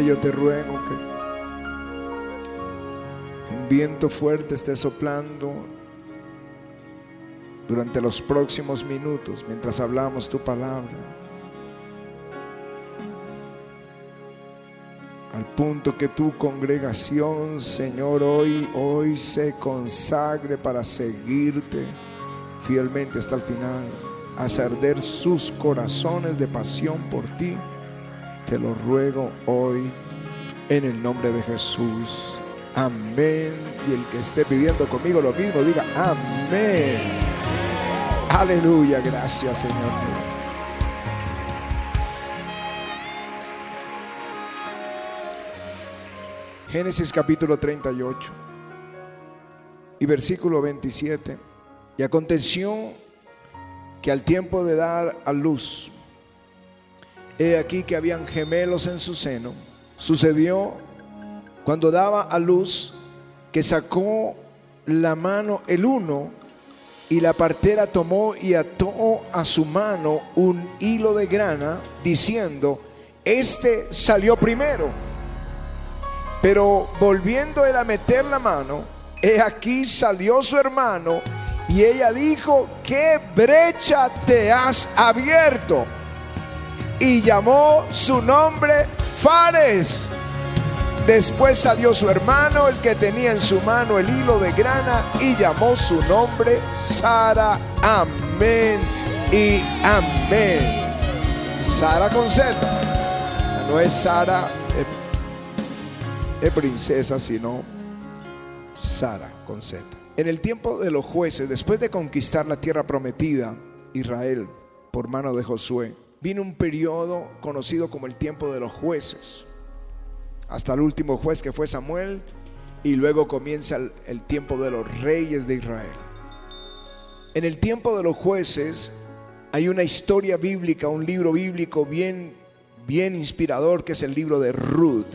Yo te ruego que, un viento fuerte esté soplando durante los próximos minutos mientras hablamos tu palabra. Al punto que tu congregación, Señor, hoy, hoy se consagre para seguirte fielmente hasta el final, hacer arder sus corazones de pasión por ti. Te lo ruego hoy en el nombre de Jesús. Amén. Y el que esté pidiendo conmigo lo mismo, diga amén. Aleluya, gracias Señor. Génesis capítulo 38 y versículo 27. Y aconteció que al tiempo de dar a luz, he aquí que habían gemelos en su seno. Sucedió cuando daba a luz que sacó la mano el uno y la partera tomó y ató a su mano un hilo de grana diciendo, este salió primero. Pero volviendo él a meter la mano, he aquí salió su hermano y ella dijo, ¿qué brecha te has abierto? Y llamó su nombre Fares. Después salió su hermano, el que tenía en su mano el hilo de grana, y llamó su nombre Sara. Amén y amén. Sara con Z. No es Sara es princesa, sino Sara con Z. En el tiempo de los jueces, después de conquistar la tierra prometida, Israel, por mano de Josué, vino un periodo conocido como el tiempo de los jueces hasta el último juez que fue Samuel, y luego comienza el, el, tiempo de los reyes de Israel. En el tiempo de los jueces hay una historia bíblica, un libro bíblico bien, bien inspirador, que es el libro de Ruth,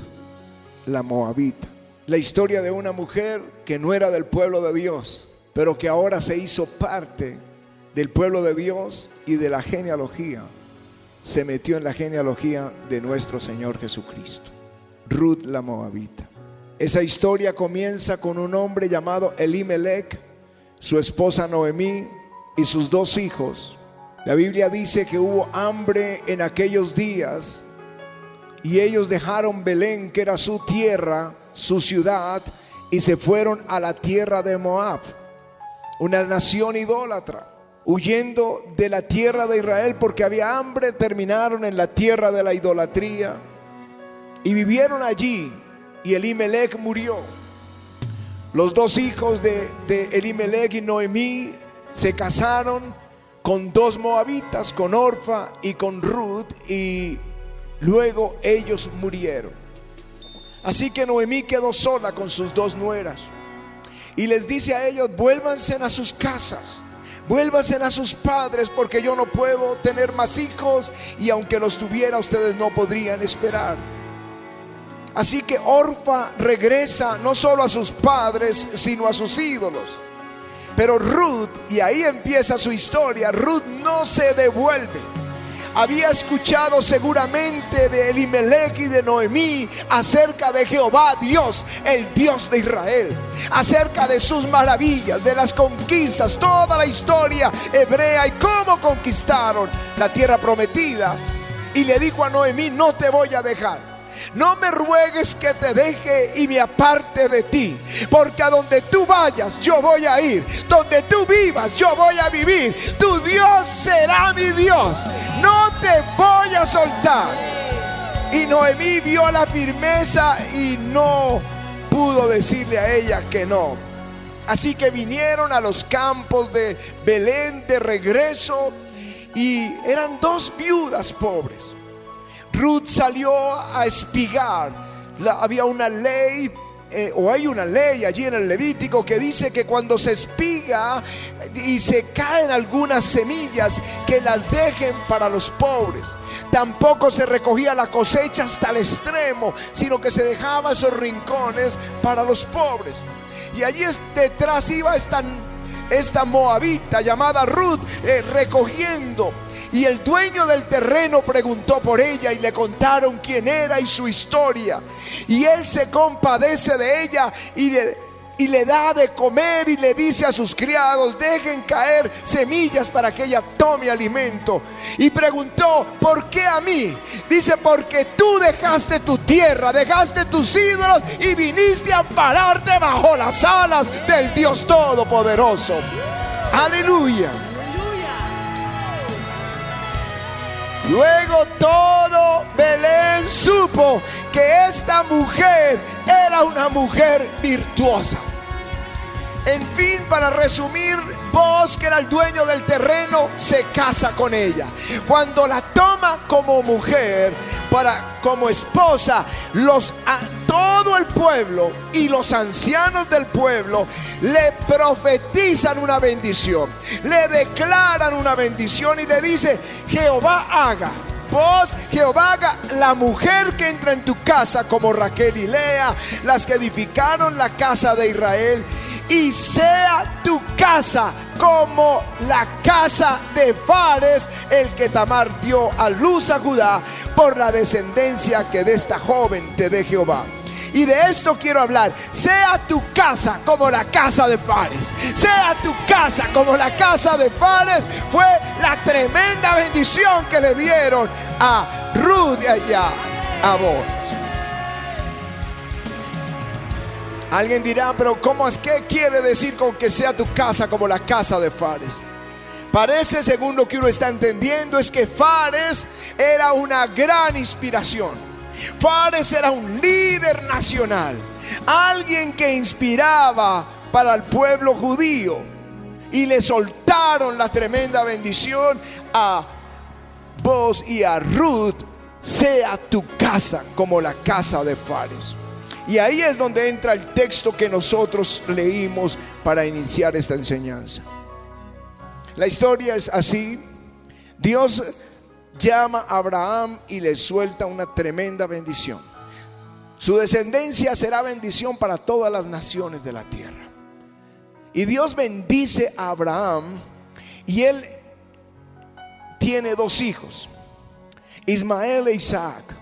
la moabita. La historia de una mujer que no era del pueblo de Dios, pero que ahora se hizo parte del pueblo de Dios y de la genealogía. Se metió en la genealogía de nuestro Señor Jesucristo. Ruth la Moabita. Esa historia comienza con un hombre llamado Elimelech, su esposa Noemí y sus dos hijos. La Biblia dice que hubo hambre en aquellos días y ellos dejaron Belén, que era su tierra, su ciudad, y se fueron a la tierra de Moab, una nación idólatra. Huyendo de la tierra de Israel porque había hambre, terminaron en la tierra de la idolatría y vivieron allí y Elimelech murió. Los dos hijos de, Elimelech y Noemí se casaron con dos moabitas, con Orfa y con Ruth, y luego ellos murieron. Así que Noemí quedó sola con sus dos nueras y les dice a ellos, vuélvanse a sus casas. Vuélvanse a sus padres porque yo no puedo tener más hijos y aunque los tuviera ustedes no podrían esperar. Así que Orfa regresa no solo a sus padres, sino a sus ídolos. Pero Ruth, y ahí empieza su historia, Ruth no se devuelve. Había escuchado seguramente de Elimelech y de Noemí acerca de Jehová Dios, el Dios de Israel, acerca de sus maravillas, de las conquistas, toda la historia hebrea y cómo conquistaron la tierra prometida. Y le dijo a Noemí, no te voy a dejar. No me ruegues que te deje y me aparte de ti, porque a donde tú vayas yo voy a ir, donde tú vivas yo voy a vivir, tu Dios será mi Dios, no voy a soltar. Y Noemí vio la firmeza y no pudo decirle a ella que no. Así que vinieron a los campos de Belén de regreso y eran dos viudas pobres. Ruth salió a espigar. había una ley eh, o hay una ley allí en el Levítico que dice que cuando se espiga y se caen algunas semillas, que las dejen para los pobres. Tampoco se recogía la cosecha hasta el extremo, sino que se dejaba esos rincones para los pobres. Y allí detrás iba esta, esta moabita llamada Ruth eh, recogiendo Y el dueño del terreno preguntó por ella y le contaron quién era y su historia. Y él se compadece de ella y le, y le da de comer y le dice a sus criados, dejen caer semillas para que ella tome alimento. Y preguntó, ¿por qué a mí? Dice, porque tú dejaste tu tierra, dejaste tus ídolos y viniste a pararte bajo las alas del Dios Todopoderoso. Aleluya. Luego todo Belén supo que esta mujer era una mujer virtuosa. En fin, para resumir, vos que era el dueño del terreno se casa con ella. Cuando la toma como mujer, para como esposa, los a, todo el pueblo y los ancianos del pueblo le profetizan una bendición, le declaran una bendición y le dice, Jehová haga Vos, Jehová, haga la mujer que entra en tu casa como Raquel y Lea, las que edificaron la casa de Israel, y sea tu casa como la casa de Fares, el que Tamar dio a luz a Judá por la descendencia que de esta joven te dé Jehová. Y de esto quiero hablar. Sea tu casa como la casa de Fares. Sea tu casa como la casa de Fares. Fue la tremenda bendición que le dieron a Ruth y a vos. Alguien dirá, pero ¿cómo es que quiere decir con que sea tu casa como la casa de Fares? Parece, según lo que uno está entendiendo, es que Fares era una gran inspiración. Fares era un líder nacional, alguien que inspiraba para el pueblo judío. Y le soltaron la tremenda bendición a vos y a Ruth, sea tu casa como la casa de Fares. Y ahí es donde entra el texto que nosotros leímos para iniciar esta enseñanza. La historia es así. Dios llama a Abraham y le suelta una tremenda bendición. Su descendencia será bendición para todas las naciones de la tierra. Y Dios bendice a Abraham y él tiene dos hijos, Ismael e Isaac.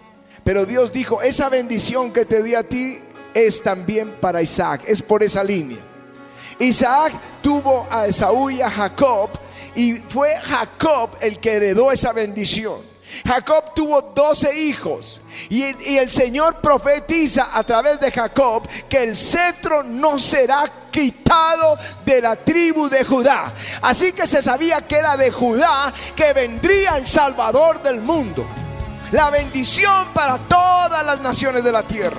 Pero Dios dijo, esa bendición que te di a ti es también para Isaac, es por esa línea. Isaac tuvo a Esaú y a Jacob y fue Jacob el que heredó esa bendición. Jacob tuvo 12 hijos y, y, el Señor profetiza a través de Jacob que el cetro no será quitado de la tribu de Judá. Así que se sabía que era de Judá que vendría el Salvador del mundo. La bendición para todas las naciones de la tierra,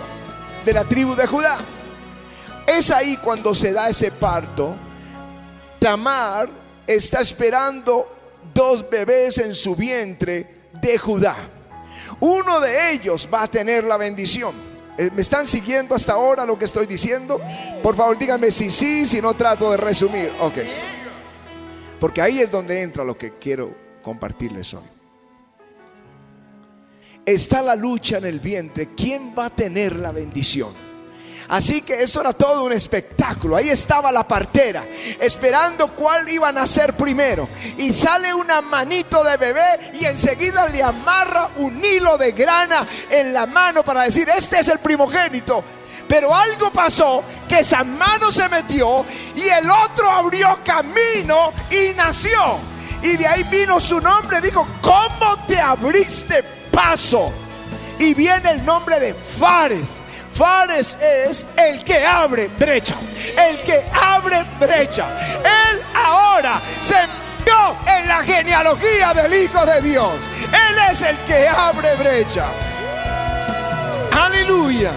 de la tribu de Judá. Es ahí cuando se da ese parto. Tamar está esperando dos bebés en su vientre de Judá. Uno de ellos va a tener la bendición. Eh, ¿Me están siguiendo hasta ahora lo que estoy diciendo? Por favor, díganme si sí, si no trato de resumir. Ok. Porque ahí es donde entra lo que quiero compartirles hoy. Está la lucha en el vientre. ¿Quién va a tener la bendición? Así que eso era todo un espectáculo. Ahí estaba la partera, esperando cuál iban a ser primero. Y sale una manito de bebé y enseguida le amarra un hilo de grana en la mano para decir, este es el primogénito. Pero algo pasó que esa mano se metió y el otro abrió camino y nació. Y de ahí vino su nombre. Dijo, ¿cómo te abriste paso? Y viene el nombre de Fares Fares es el que abre brecha. El que abre brecha. Él ahora se metió en la genealogía del Hijo de Dios. Él es el que abre brecha. Aleluya.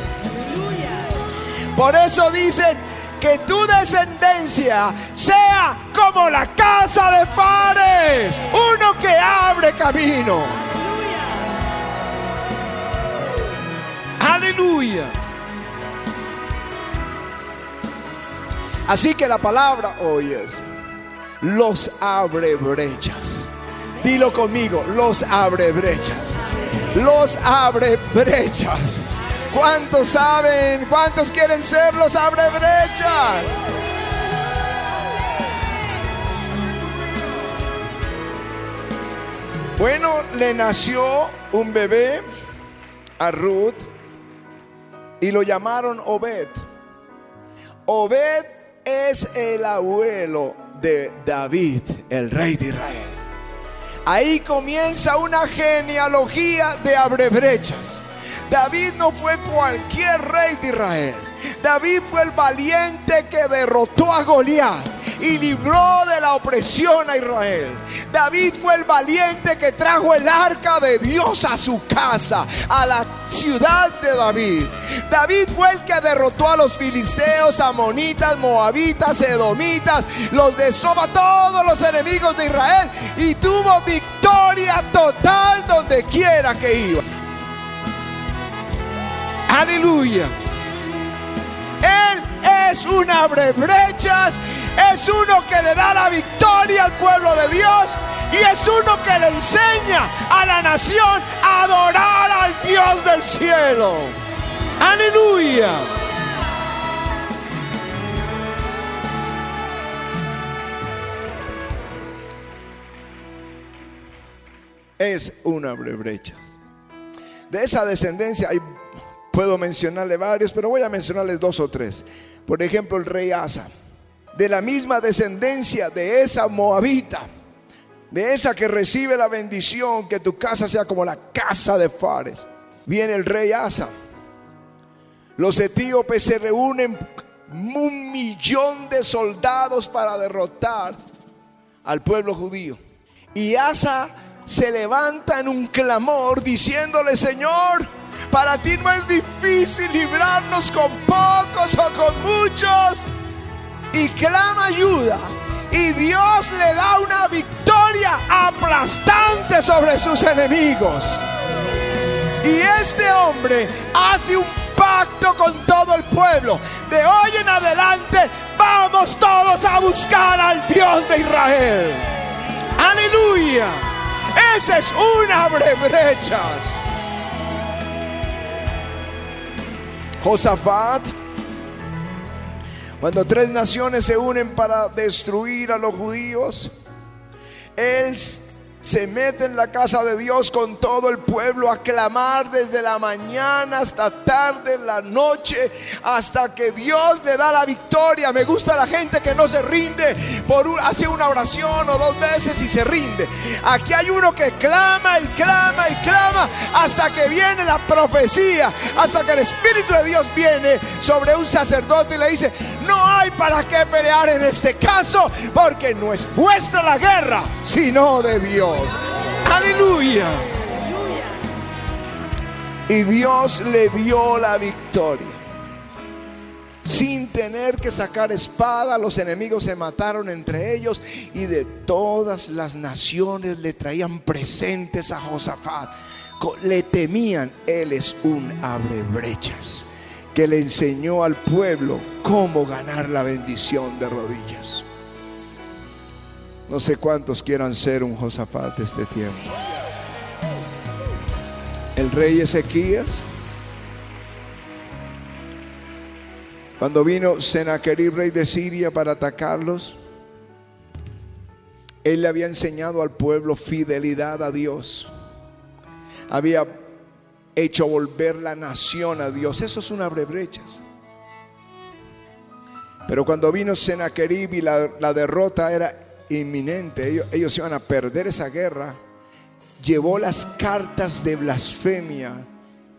Por eso dicen que tu descendencia sea como la casa de Fares, uno que abre camino. Aleluya. Así que la palabra hoy es, los abre brechas. Dilo conmigo, los abre brechas. Los abre brechas. ¿Cuántos saben? ¿Cuántos quieren ser los abre brechas? Bueno, le nació un bebé a Ruth y lo llamaron Obed. Obed es el abuelo de David, el rey de Israel. Ahí comienza una genealogía de abrebrechas. David no fue cualquier rey de Israel. David fue el valiente que derrotó a Goliat y libró de la opresión a Israel. David fue el valiente que trajo el arca de Dios a su casa, a la ciudad de David. David fue el que derrotó a los filisteos, amonitas, moabitas, edomitas, los de Soba, todos los enemigos de Israel y tuvo victoria total donde quiera que iba. Aleluya. Él es un abre brechas es uno que le da la victoria al pueblo de Dios y es uno que le enseña a la nación a adorar al Dios del cielo. Aleluya. Es una brecha. De esa descendencia hay, puedo mencionarle varios, pero voy a mencionarles dos o tres. Por ejemplo, el rey Asa de la misma descendencia de esa moabita, de esa que recibe la bendición, que tu casa sea como la casa de Fares. Viene el rey Asa. Los etíopes se reúnen un millón de soldados para derrotar al pueblo judío. Y Asa se levanta en un clamor diciéndole, Señor, para ti no es difícil librarnos con pocos o con muchos y clama ayuda. Y Dios le da una victoria aplastante sobre sus enemigos. Y este hombre hace un pacto con todo el pueblo. De hoy en adelante vamos todos a buscar al Dios de Israel. Aleluya. Ese es un abre brechas. Josafat cuando tres naciones se unen para destruir a los judíos, Él se mete en la casa de Dios con todo el pueblo a clamar desde la mañana hasta tarde, en la noche, hasta que Dios le da la victoria. Me gusta la gente que no se rinde por hace una oración o dos veces y se rinde. Aquí hay uno que clama y clama y clama hasta que viene la profecía, hasta que el Espíritu de Dios viene sobre un sacerdote y le dice, no hay para qué pelear en este caso, porque no es vuestra la guerra, sino de Dios. Aleluya. Y Dios le dio la victoria. Sin tener que sacar espada, los enemigos se mataron entre ellos y de todas las naciones le traían presentes a Josafat. Le temían, él es un abrebrechas que le enseñó al pueblo cómo ganar la bendición de rodillas. No sé cuántos quieran ser un Josafat de este tiempo. El rey Ezequías, cuando vino Sennacherib, rey de Siria, para atacarlos, él le había enseñado al pueblo fidelidad a Dios. Había hecho volver la nación a Dios. Eso es una brechas. Pero cuando vino Sennacherib y la, derrota era inminente, ellos, ellos iban a perder esa guerra, llevó las cartas de blasfemia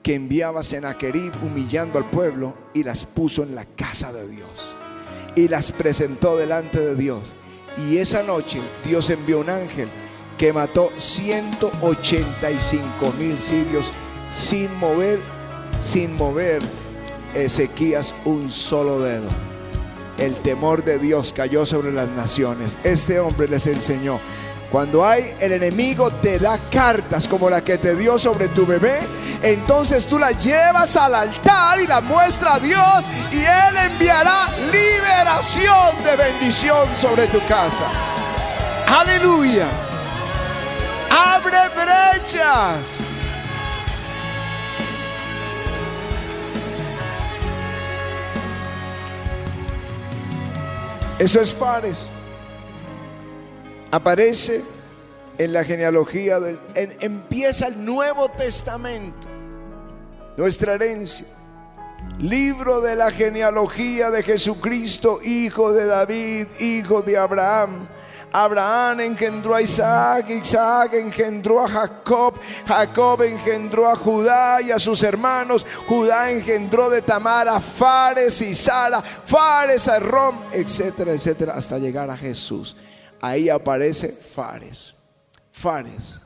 que enviaba Sennacherib humillando al pueblo y las puso en la casa de Dios y las presentó delante de Dios. Y esa noche Dios envió un ángel que mató 185 mil sirios sin mover, sin mover Ezequías un solo dedo. El temor de Dios cayó sobre las naciones. Este hombre les enseñó. Cuando hay el enemigo te da cartas como la que te dio sobre tu bebé, entonces tú la llevas al altar y la muestra a Dios y Él enviará liberación de bendición sobre tu casa. Aleluya. Abre brechas. Eso es Fares. Aparece en la genealogía del empieza el Nuevo Testamento, nuestra herencia. Libro de la genealogía de Jesucristo, hijo de David, hijo de Abraham. Abraham engendró a Isaac, Isaac engendró a Jacob, Jacob engendró a Judá y a sus hermanos, Judá engendró de Tamar a Fares y Sara, Fares a Rom, etcétera, etcétera, hasta llegar a Jesús. Ahí aparece Fares. Fares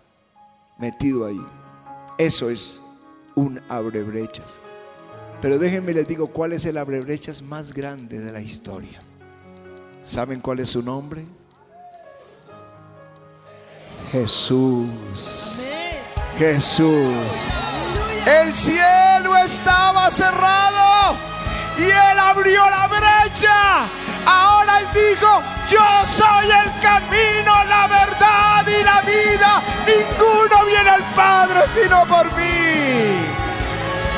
metido ahí. Eso es un abrebrechas. Pero déjenme les digo cuál es el abrebrechas más grande de la historia. ¿Saben cuál es su nombre? Jesús. Jesús. El cielo estaba cerrado y él abrió la brecha. Ahora él dijo, yo soy el camino, la verdad y la vida. Ninguno viene al Padre sino por mí.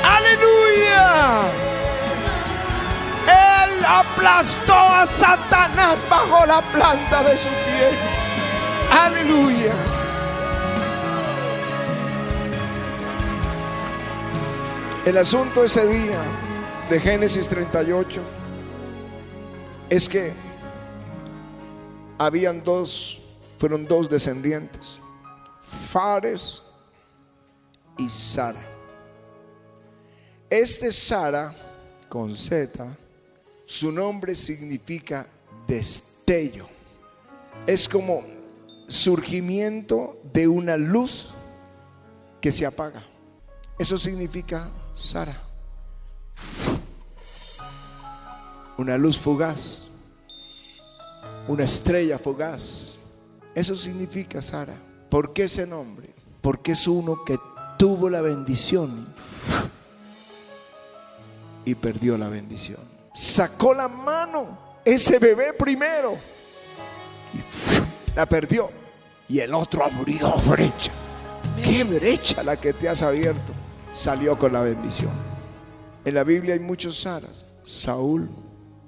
Aleluya. Él aplastó a Satanás bajo la planta de su pie. Aleluya. El asunto ese día de Génesis 38 es que habían dos, fueron dos descendientes, Fares y Sara. Este Sara, con Z, su nombre significa destello. Es como surgimiento de una luz que se apaga. Eso significa Sara. Una luz fugaz una estrella fugaz. Eso significa Sara. ¿Por qué ese nombre? Porque es uno que tuvo la bendición y perdió la bendición. Sacó la mano ese bebé primero y la perdió. Y el otro abrió brecha. ¿Qué brecha la que te has abierto? Salió con la bendición. En la Biblia hay muchos Saras. Saúl,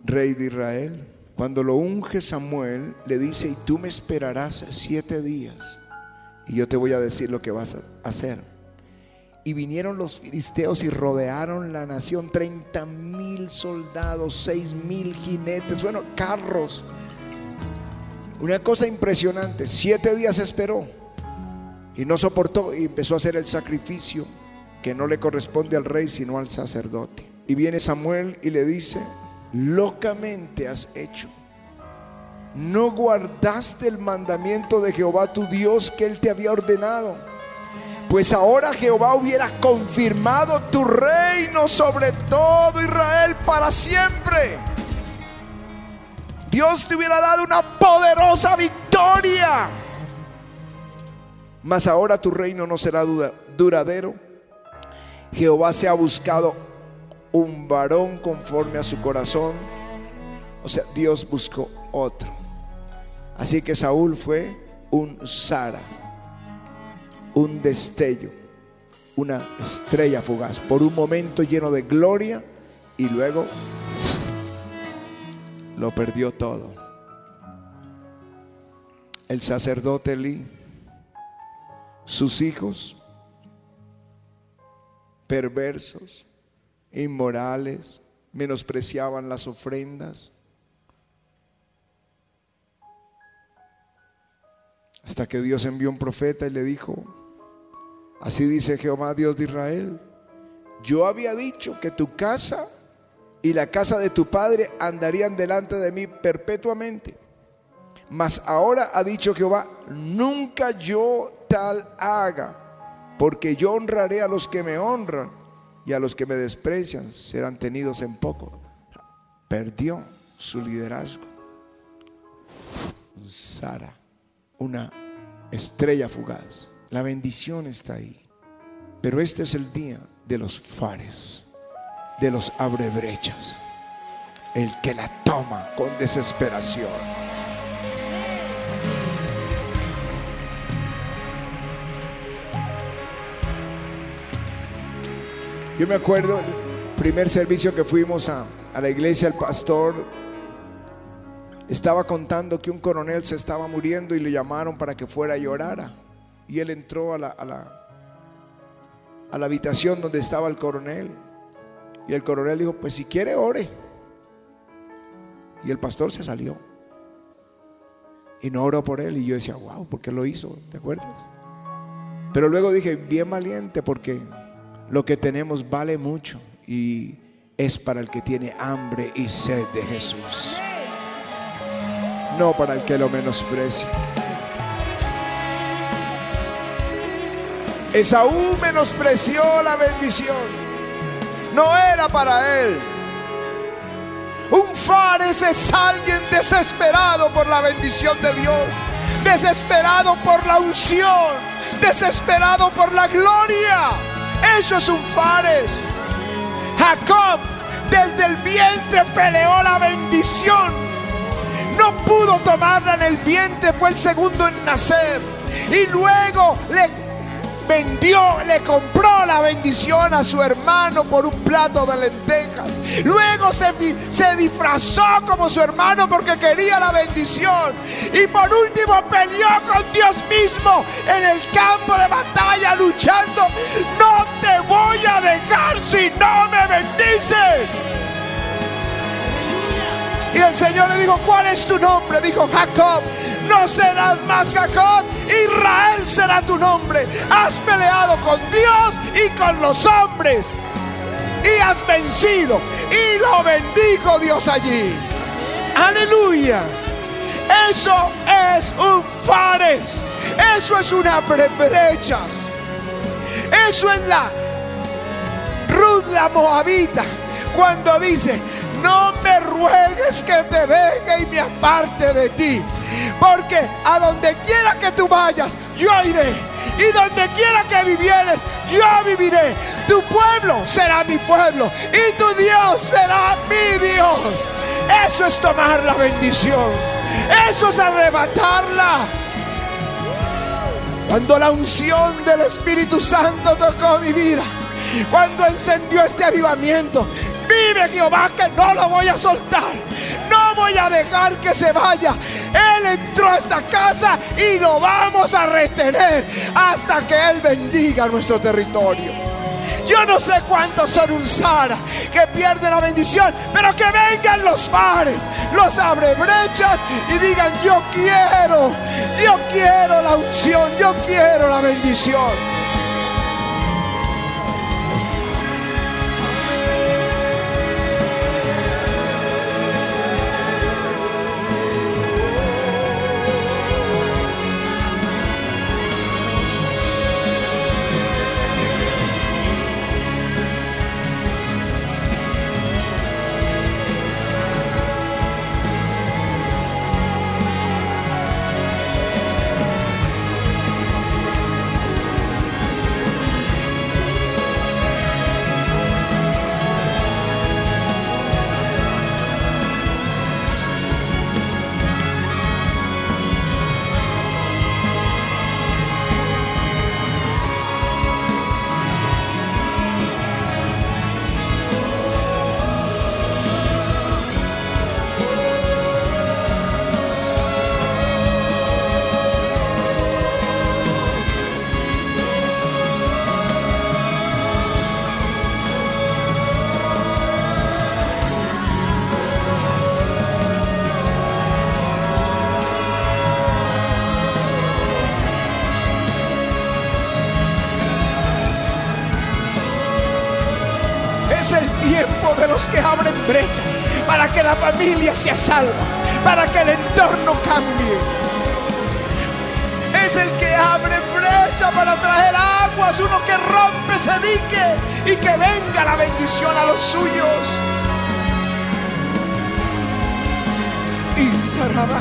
rey de Israel, cuando lo unge Samuel, le dice, y tú me esperarás siete días, y yo te voy a decir lo que vas a hacer. Y vinieron los filisteos y rodearon la nación, 30 mil soldados, 6 mil jinetes, bueno, carros. Una cosa impresionante, siete días esperó y no soportó y empezó a hacer el sacrificio que no le corresponde al rey sino al sacerdote. Y viene Samuel y le dice, locamente has hecho. No guardaste el mandamiento de Jehová tu Dios que él te había ordenado. Pues ahora Jehová hubiera confirmado tu reino sobre todo Israel para siempre. Dios te hubiera dado una poderosa victoria. Mas ahora tu reino no será duradero. Jehová se ha buscado un varón conforme a su corazón. O sea, Dios buscó otro. Así que Saúl fue un Sara, un destello, una estrella fugaz, por un momento lleno de gloria y luego lo perdió todo. El sacerdote Eli, sus hijos perversos, inmorales, menospreciaban las ofrendas. Hasta que Dios envió un profeta y le dijo, así dice Jehová Dios de Israel, yo había dicho que tu casa y la casa de tu padre andarían delante de mí perpetuamente. Mas ahora ha dicho Jehová, nunca yo tal haga, porque yo honraré a los que me honran y a los que me desprecian serán tenidos en poco. Perdió su liderazgo. Sara, una estrella fugaz. La bendición está ahí. Pero este es el día de los fares, de los abrebrechas, el que la toma con desesperación. Yo me acuerdo el primer servicio que fuimos a, la iglesia, el pastor estaba contando que un coronel se estaba muriendo y le llamaron para que fuera a llorar. Y él entró a la, a la, a la habitación donde estaba el coronel. Y el coronel dijo, pues si quiere, ore. Y el pastor se salió. Y no oró por él. Y yo decía, wow, ¿por qué lo hizo? ¿Te acuerdas? Pero luego dije, bien valiente porque lo que tenemos vale mucho y es para el que tiene hambre y sed de Jesús. No para el que lo menosprecia. Esaú menospreció la bendición. No era para él. Un fares es alguien desesperado por la bendición de Dios, desesperado por la unción, desesperado por la gloria. Eso es un fares. Jacob desde el vientre peleó la bendición. No pudo tomarla en el vientre, fue el segundo en nacer. Y luego le vendió, le compró la bendición a su hermano por un plato de lentejas. Luego se, se disfrazó como su hermano porque quería la bendición. Y por último peleó con Dios mismo en el campo de batalla luchando. No te voy a dejar si no me bendices. Y el Señor le dijo, ¿cuál es tu nombre? Dijo Jacob no serás más Jacob, Israel será tu nombre. Has peleado con Dios y con los hombres y has vencido. Y lo bendijo Dios allí. Aleluya. Eso es un fares. Eso es una brechas. Eso es la Ruth la Moabita cuando dice, no me ruegues que te deje y me aparte de ti. Porque a donde quiera que tú vayas, yo iré. Y donde quiera que vivieres, yo viviré. Tu pueblo será mi pueblo. Y tu Dios será mi Dios. Eso es tomar la bendición. Eso es arrebatarla. Cuando la unción del Espíritu Santo tocó mi vida, cuando encendió este avivamiento, vive Jehová que no lo voy a soltar. Voy a dejar que se vaya. Él entró a esta casa y lo vamos a retener hasta que Él bendiga nuestro territorio. Yo no sé cuántos son un Sara que pierde la bendición, pero que vengan los bares, los abre brechas y digan, yo quiero, yo quiero la unción, yo quiero la bendición. La familia sea salva, para que el entorno cambie. Es el que abre brecha para traer aguas, uno que rompe ese dique y que venga la bendición a los suyos. Y la.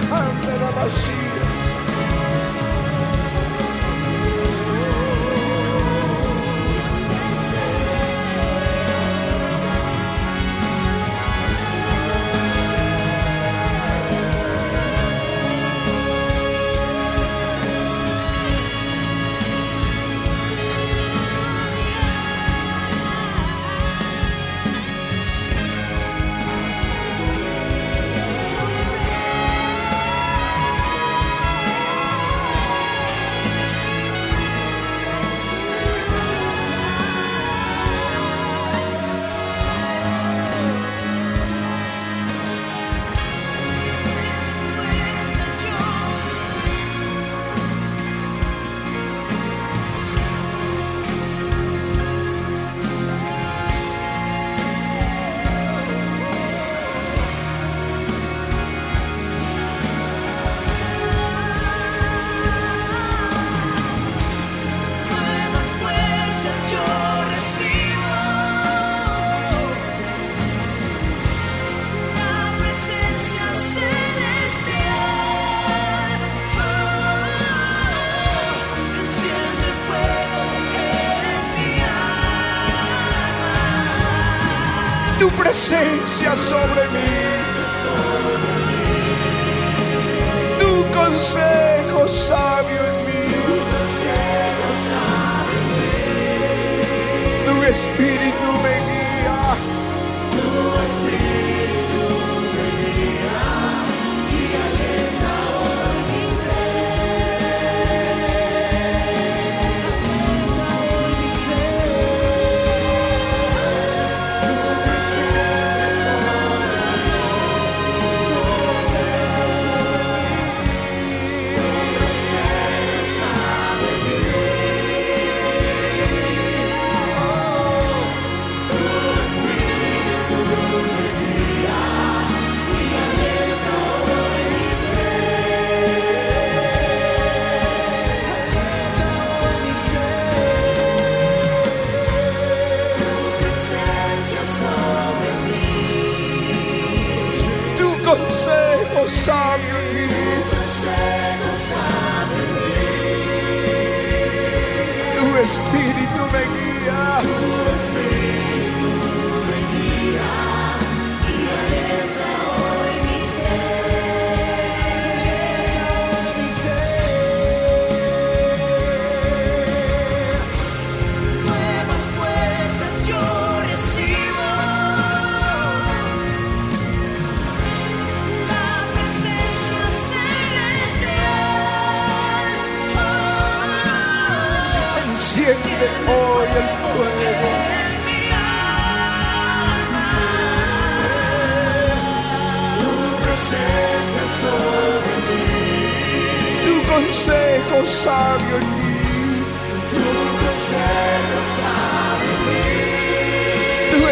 Tu presencia sobre mí. Tu consejo sabio en mí. Tu espíritu me Tu consejo sabio en mí. Tu espíritu me guía.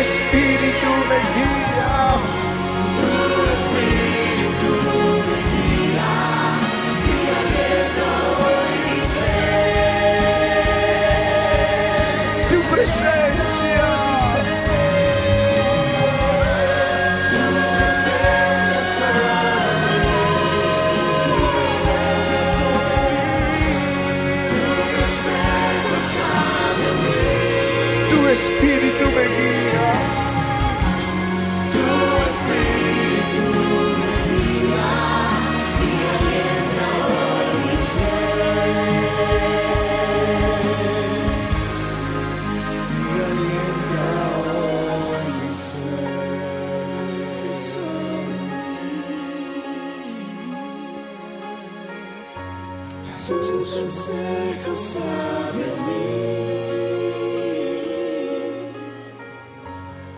Espíritu Tu espíritu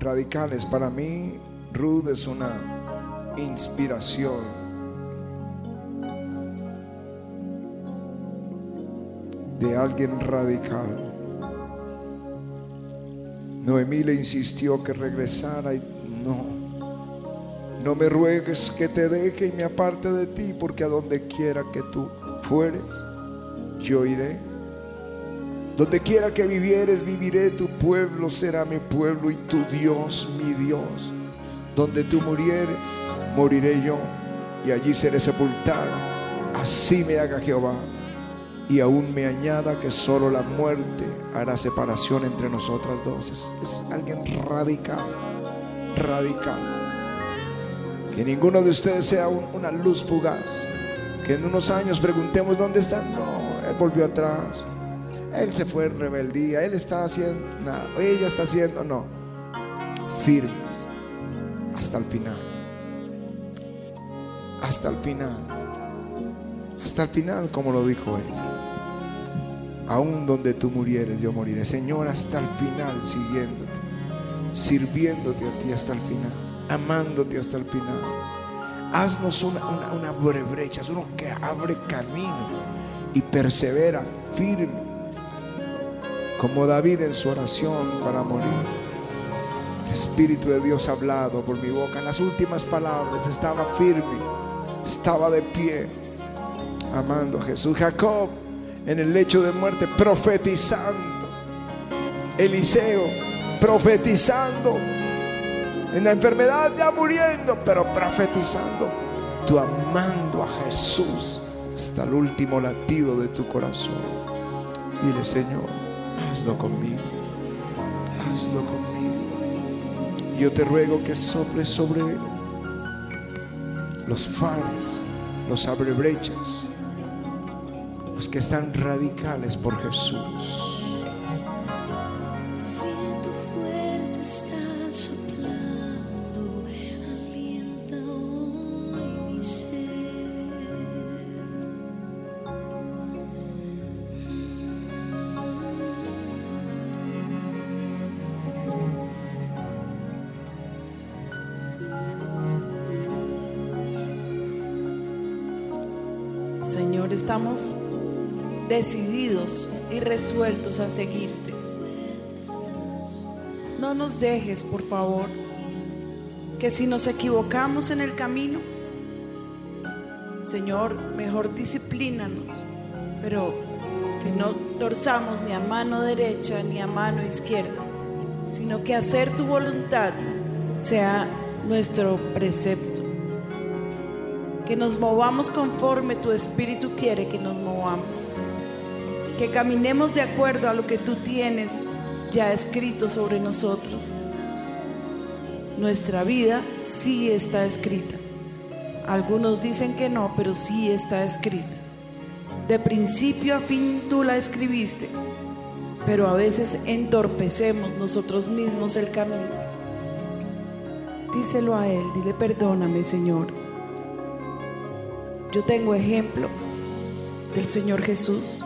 Radicales. Para mí, Ruth es una inspiración. De alguien radical. Noemí le insistió que regresara y no. No me ruegues que te deje y me aparte de ti, porque a donde quiera que tú fueres, yo iré. Donde quiera que vivieres, viviré, tu pueblo será mi pueblo y tu Dios mi Dios. Donde tú murieres, moriré yo y allí seré sepultado. Así me haga Jehová. Y aún me añada que solo la muerte hará separación entre nosotras dos. Es, alguien radical, radical. Que ninguno de ustedes sea un- una luz fugaz. Que en unos años preguntemos dónde está. No, él volvió atrás. Él se fue en rebeldía. Él está haciendo nada. Ella está haciendo no. Firmes hasta el final. Hasta el final. Hasta el final, como lo dijo él. Aún donde tú murieres, yo moriré. Señor, hasta el final, siguiéndote, sirviéndote a ti hasta el final, amándote hasta el final. Haznos una, una, una uno que abre camino y persevera firme, como David en su oración para morir. El Espíritu de Dios ha hablado por mi boca. En las últimas palabras estaba firme, estaba de pie, amando a Jesús. Jacob en el lecho de muerte, profetizando. Eliseo, profetizando. En la enfermedad ya muriendo, pero profetizando. Tú amando a Jesús hasta el último latido de tu corazón. Dile, Señor, hazlo conmigo. Hazlo conmigo. Yo te ruego que soples sobre los fares, los abrebrechas, los que están radicales por Jesús. Señor, estamos decididos y resueltos a seguirte. No nos dejes, por favor, que si nos equivocamos en el camino, Señor, mejor disciplínanos, pero que no torzamos ni a mano derecha ni a mano izquierda, sino que hacer tu voluntad sea nuestro precepto. Que nos movamos conforme tu espíritu quiere que nos movamos. Que caminemos de acuerdo a lo que tú tienes ya escrito sobre nosotros. Nuestra vida sí está escrita. Algunos dicen que no, pero sí está escrita. De principio a fin tú la escribiste, pero a veces entorpecemos nosotros mismos el camino. Díselo a Él, dile perdóname Señor. Yo tengo ejemplo del Señor Jesús,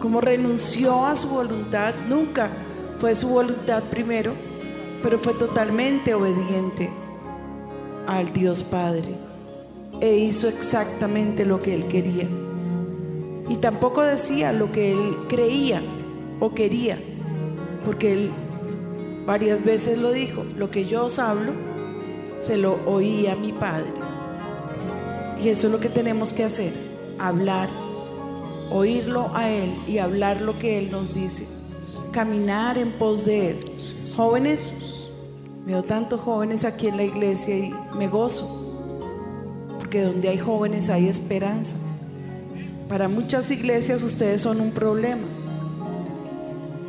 como renunció a su voluntad, nunca fue su voluntad primero, pero fue totalmente obediente al Dios Padre e hizo exactamente lo que él quería. Y tampoco decía lo que él creía o quería, porque él varias veces lo dijo, lo que yo os hablo, se lo oí a mi Padre. Eso es lo que tenemos que hacer, hablar, oírlo a Él y hablar lo que Él nos dice, caminar en pos de Él. Jóvenes, veo tantos jóvenes aquí en la iglesia y me gozo, porque donde hay jóvenes hay esperanza. Para muchas iglesias ustedes son un problema,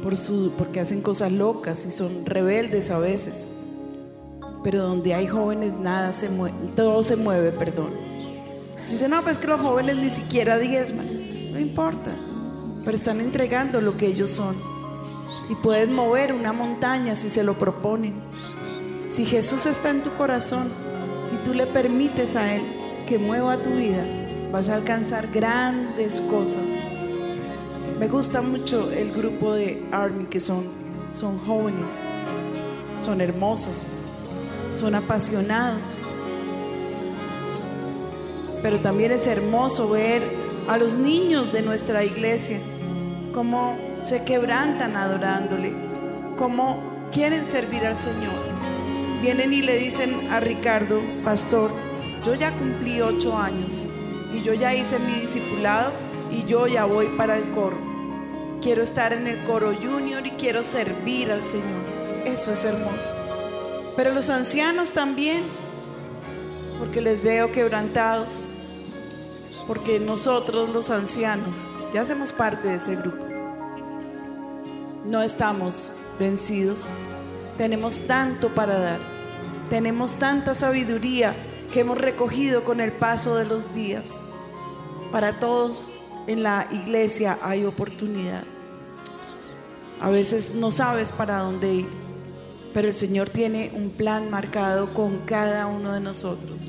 por su, porque hacen cosas locas y son rebeldes a veces. Pero donde hay jóvenes nada se mueve, todo se mueve, perdón. Dice, no, pues que los jóvenes ni siquiera diezman. No importa. Pero están entregando lo que ellos son. Y pueden mover una montaña si se lo proponen. Si Jesús está en tu corazón y tú le permites a Él que mueva tu vida, vas a alcanzar grandes cosas. Me gusta mucho el grupo de Army que son, son jóvenes, son hermosos, son apasionados. Pero también es hermoso ver a los niños de nuestra iglesia, cómo se quebrantan adorándole, cómo quieren servir al Señor. Vienen y le dicen a Ricardo, pastor, yo ya cumplí ocho años y yo ya hice mi discipulado y yo ya voy para el coro. Quiero estar en el coro junior y quiero servir al Señor. Eso es hermoso. Pero los ancianos también, porque les veo quebrantados, porque nosotros los ancianos ya hacemos parte de ese grupo. No estamos vencidos, tenemos tanto para dar, tenemos tanta sabiduría que hemos recogido con el paso de los días. Para todos en la iglesia hay oportunidad. A veces no sabes para dónde ir, pero el Señor tiene un plan marcado con cada uno de nosotros.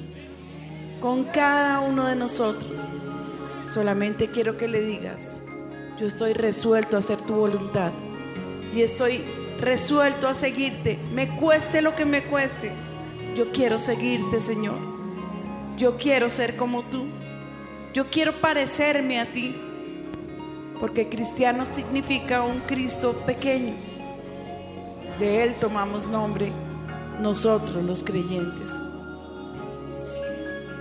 Con cada uno de nosotros. Solamente quiero que le digas, yo estoy resuelto a hacer tu voluntad y estoy resuelto a seguirte, me cueste lo que me cueste. Yo quiero seguirte, Señor. Yo quiero ser como tú. Yo quiero parecerme a ti. Porque cristiano significa un Cristo pequeño. De Él tomamos nombre nosotros los creyentes.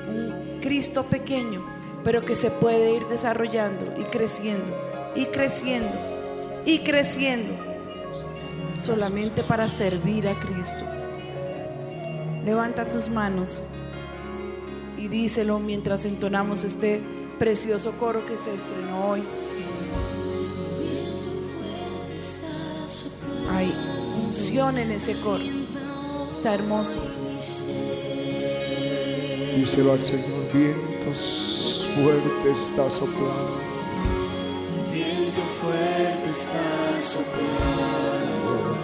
Un Cristo pequeño, pero que se puede ir desarrollando y creciendo, y creciendo, y creciendo, solamente para servir a Cristo. Levanta tus manos y díselo mientras entonamos este precioso coro que se estrenó hoy. Hay unción en ese coro. Está hermoso. Díselo al Señor, vientos fuertes está soplando. Viento fuerte está soplando,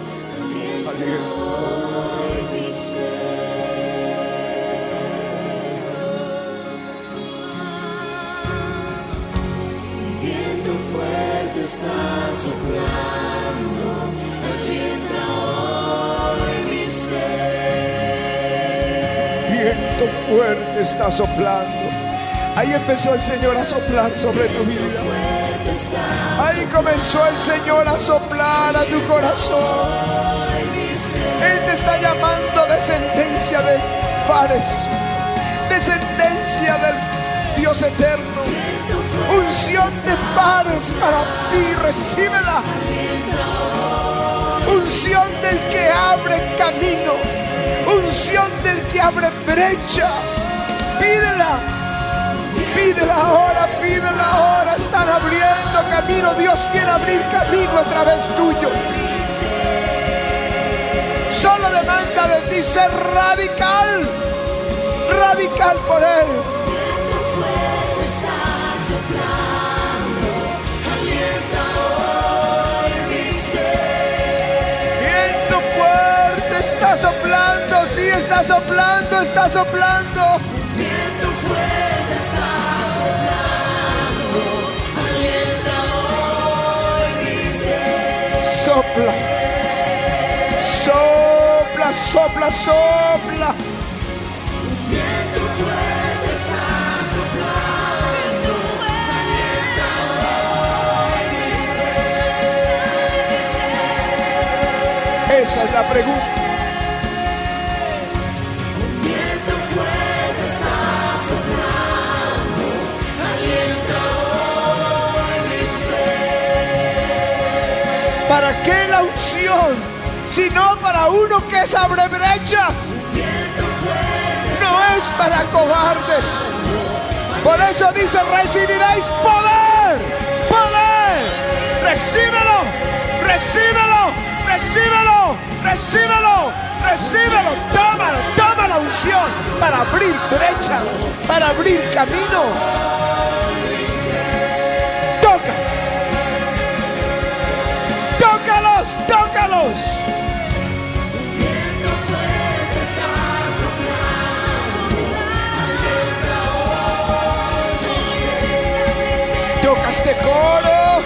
Aliento. Fuerte está soplando. Ahí empezó el Señor a soplar sobre tu vida. Ahí comenzó el Señor a soplar a tu corazón. Él te está llamando descendencia de pares, descendencia del Dios eterno, unción de pares para ti, recíbela. Unción del que abre camino, unción del que abre brecha. Pídela, pídela ahora, pídela ahora. Están abriendo camino, Dios quiere abrir camino a través tuyo. Solo demanda de ti ser radical, radical por Él. Está soplando, está soplando. Viento fuerte está soplando, alienta hoy ser. Sopla, sopla, sopla, sopla. Viento fuerte está soplando, alienta hoy ser. Esa es la pregunta. Qué la unción? Si no para uno que es abre brechas. No es para cobardes. Por eso dice, recibiréis poder. Poder. Recíbelo. Recíbelo. Recíbelo. Recíbelo. Recíbelo. Tómalo. Toma la unción para abrir brecha. Para abrir camino. Toca este coro.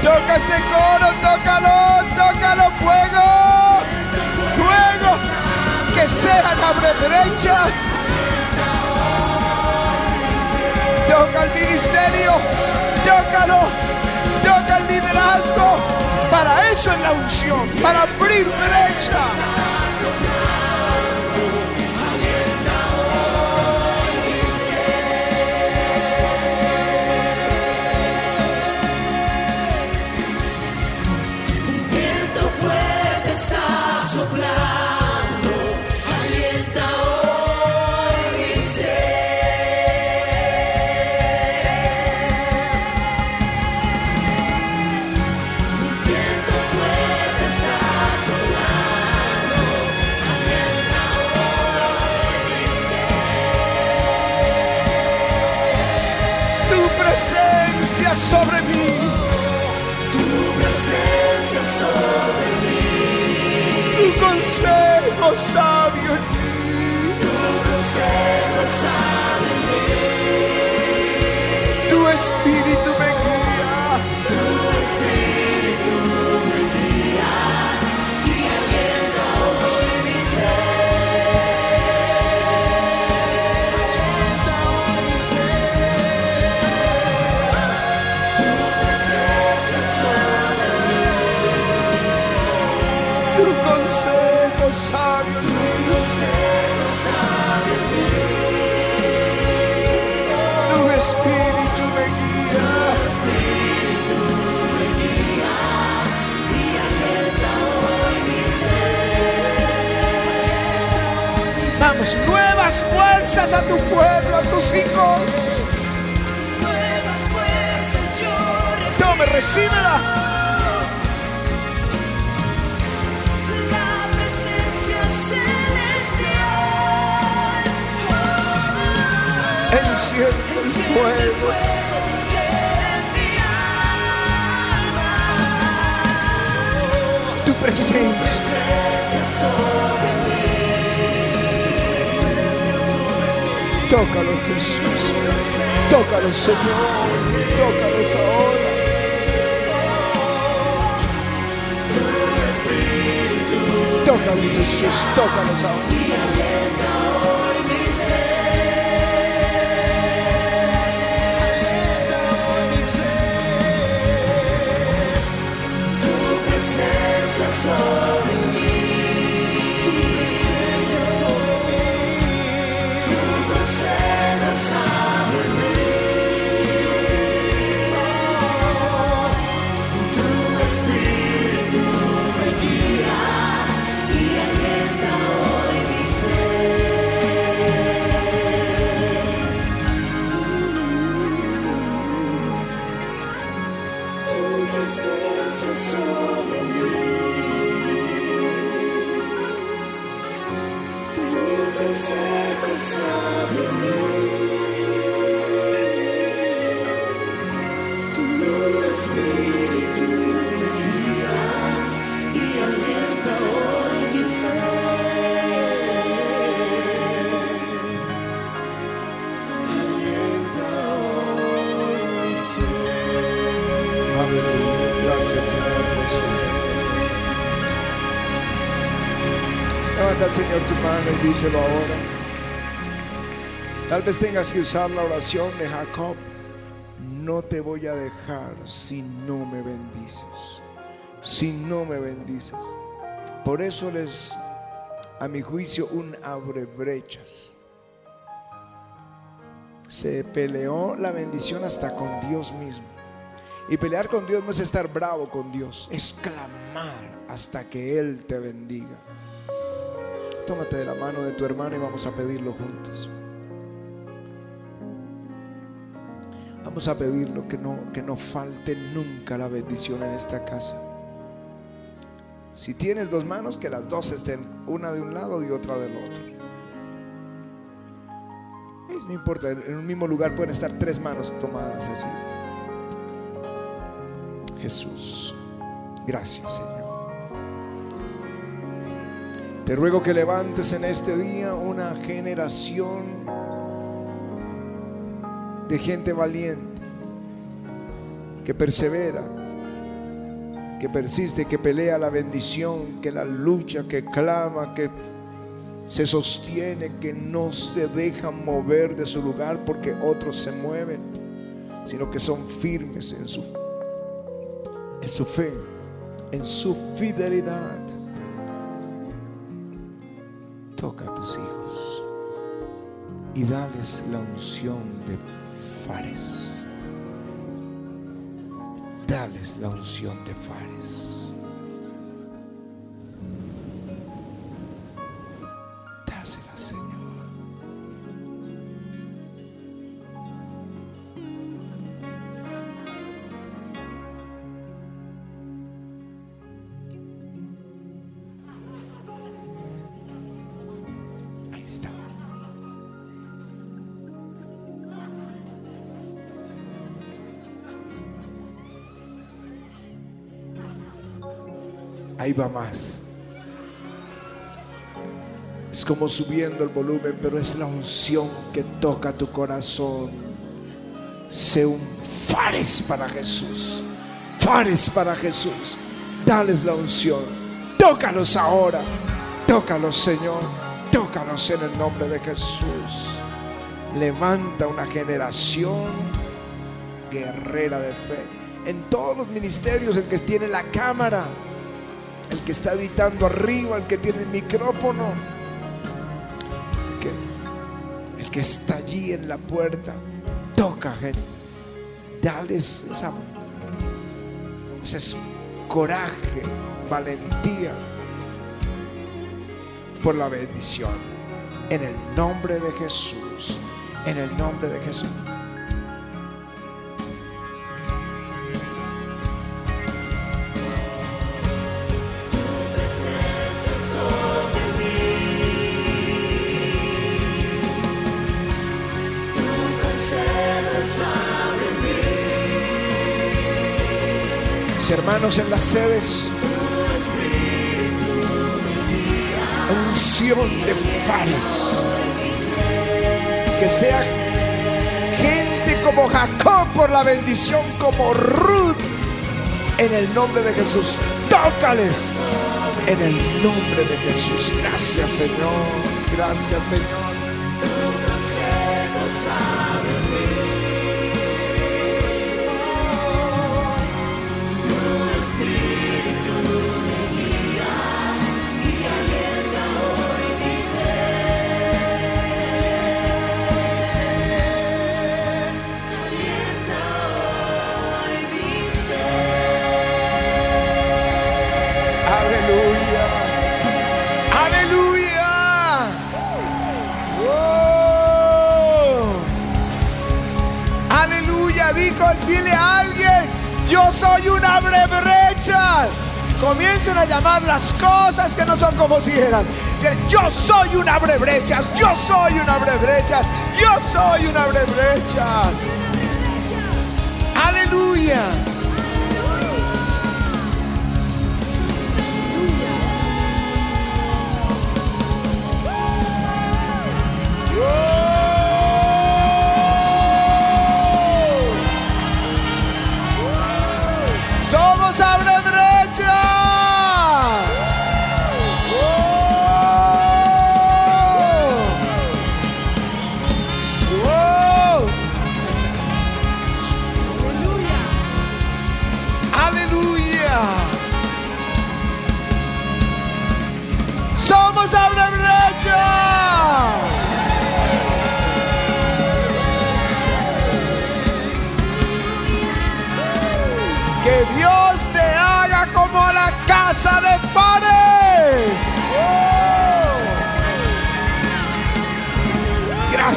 Toca este coro. Tócalo. Tócalo. Fuego. Fuego. Que sean abre brechas. Toca el ministerio. Tócalo. Toca el liderazgo. Para eso es la unción. Para abrir brecha. Damos nuevas fuerzas a tu pueblo, a tus hijos. Nuevas fuerzas yo Tome, recíbela. Enciende el fuego. Tu presencia. Tócalo, Jesús. Tócalo, Señor. Tócalos ahora. Tócalo, Jesús. Tócalos ahora. Señor Jesús. Levanta al Señor tu mano y díselo ahora. Tal vez tengas que usar la oración de Jacob. No te voy a dejar si no me bendices. Si no me bendices. Por eso él es, a mi juicio, un abre brechas. Se peleó la bendición hasta con Dios mismo. Y pelear con Dios no es estar bravo con Dios, es clamar hasta que Él te bendiga. Tómate de la mano de tu hermano y vamos a pedirlo juntos. Vamos a pedirlo que no, que no falte nunca la bendición en esta casa. Si tienes dos manos, que las dos estén una de un lado y otra del otro. Es, no importa, en un mismo lugar pueden estar tres manos tomadas así. Jesús, gracias Señor. Te ruego que levantes en este día una generación de gente valiente, que persevera, que persiste, que pelea la bendición, que la lucha, que clama, que se sostiene, que no se deja mover de su lugar porque otros se mueven, sino que son firmes en su, en su fe, en su fidelidad. Toca a tus hijos y dales la unción de Fares. Dales la unción de Fares. Ahí más. Es como subiendo el volumen, pero es la unción que toca tu corazón. Sé un fares para Jesús. Fares para Jesús. Dales la unción. Tócalos ahora. Tócalos, Señor. Tócalos en el nombre de Jesús. Levanta una generación guerrera de fe. En todos los ministerios, el que tiene la cámara, el que está editando arriba, el que tiene el micrófono, el que, está allí en la puerta. Toca, gente. Dales esa, ese coraje, valentía por la bendición. En el nombre de Jesús. En el nombre de Jesús. Hermanos en las sedes. Unción de Fares. Que sea gente como Jacob por la bendición, como Ruth. En el nombre de Jesús. Tócales. En el nombre de Jesús. Gracias Señor. Gracias Señor. Aleluya. Aleluya. Oh. Aleluya. Dijo, dile a alguien, yo soy un abre brechas. Comiencen a llamar las cosas que no son como si eran. Yo soy un abre brechas. Yo soy un abre brechas. Yo soy un abre brechas. Aleluya. Abre brecha.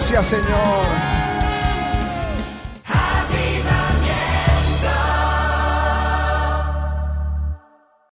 Gracias, Señor.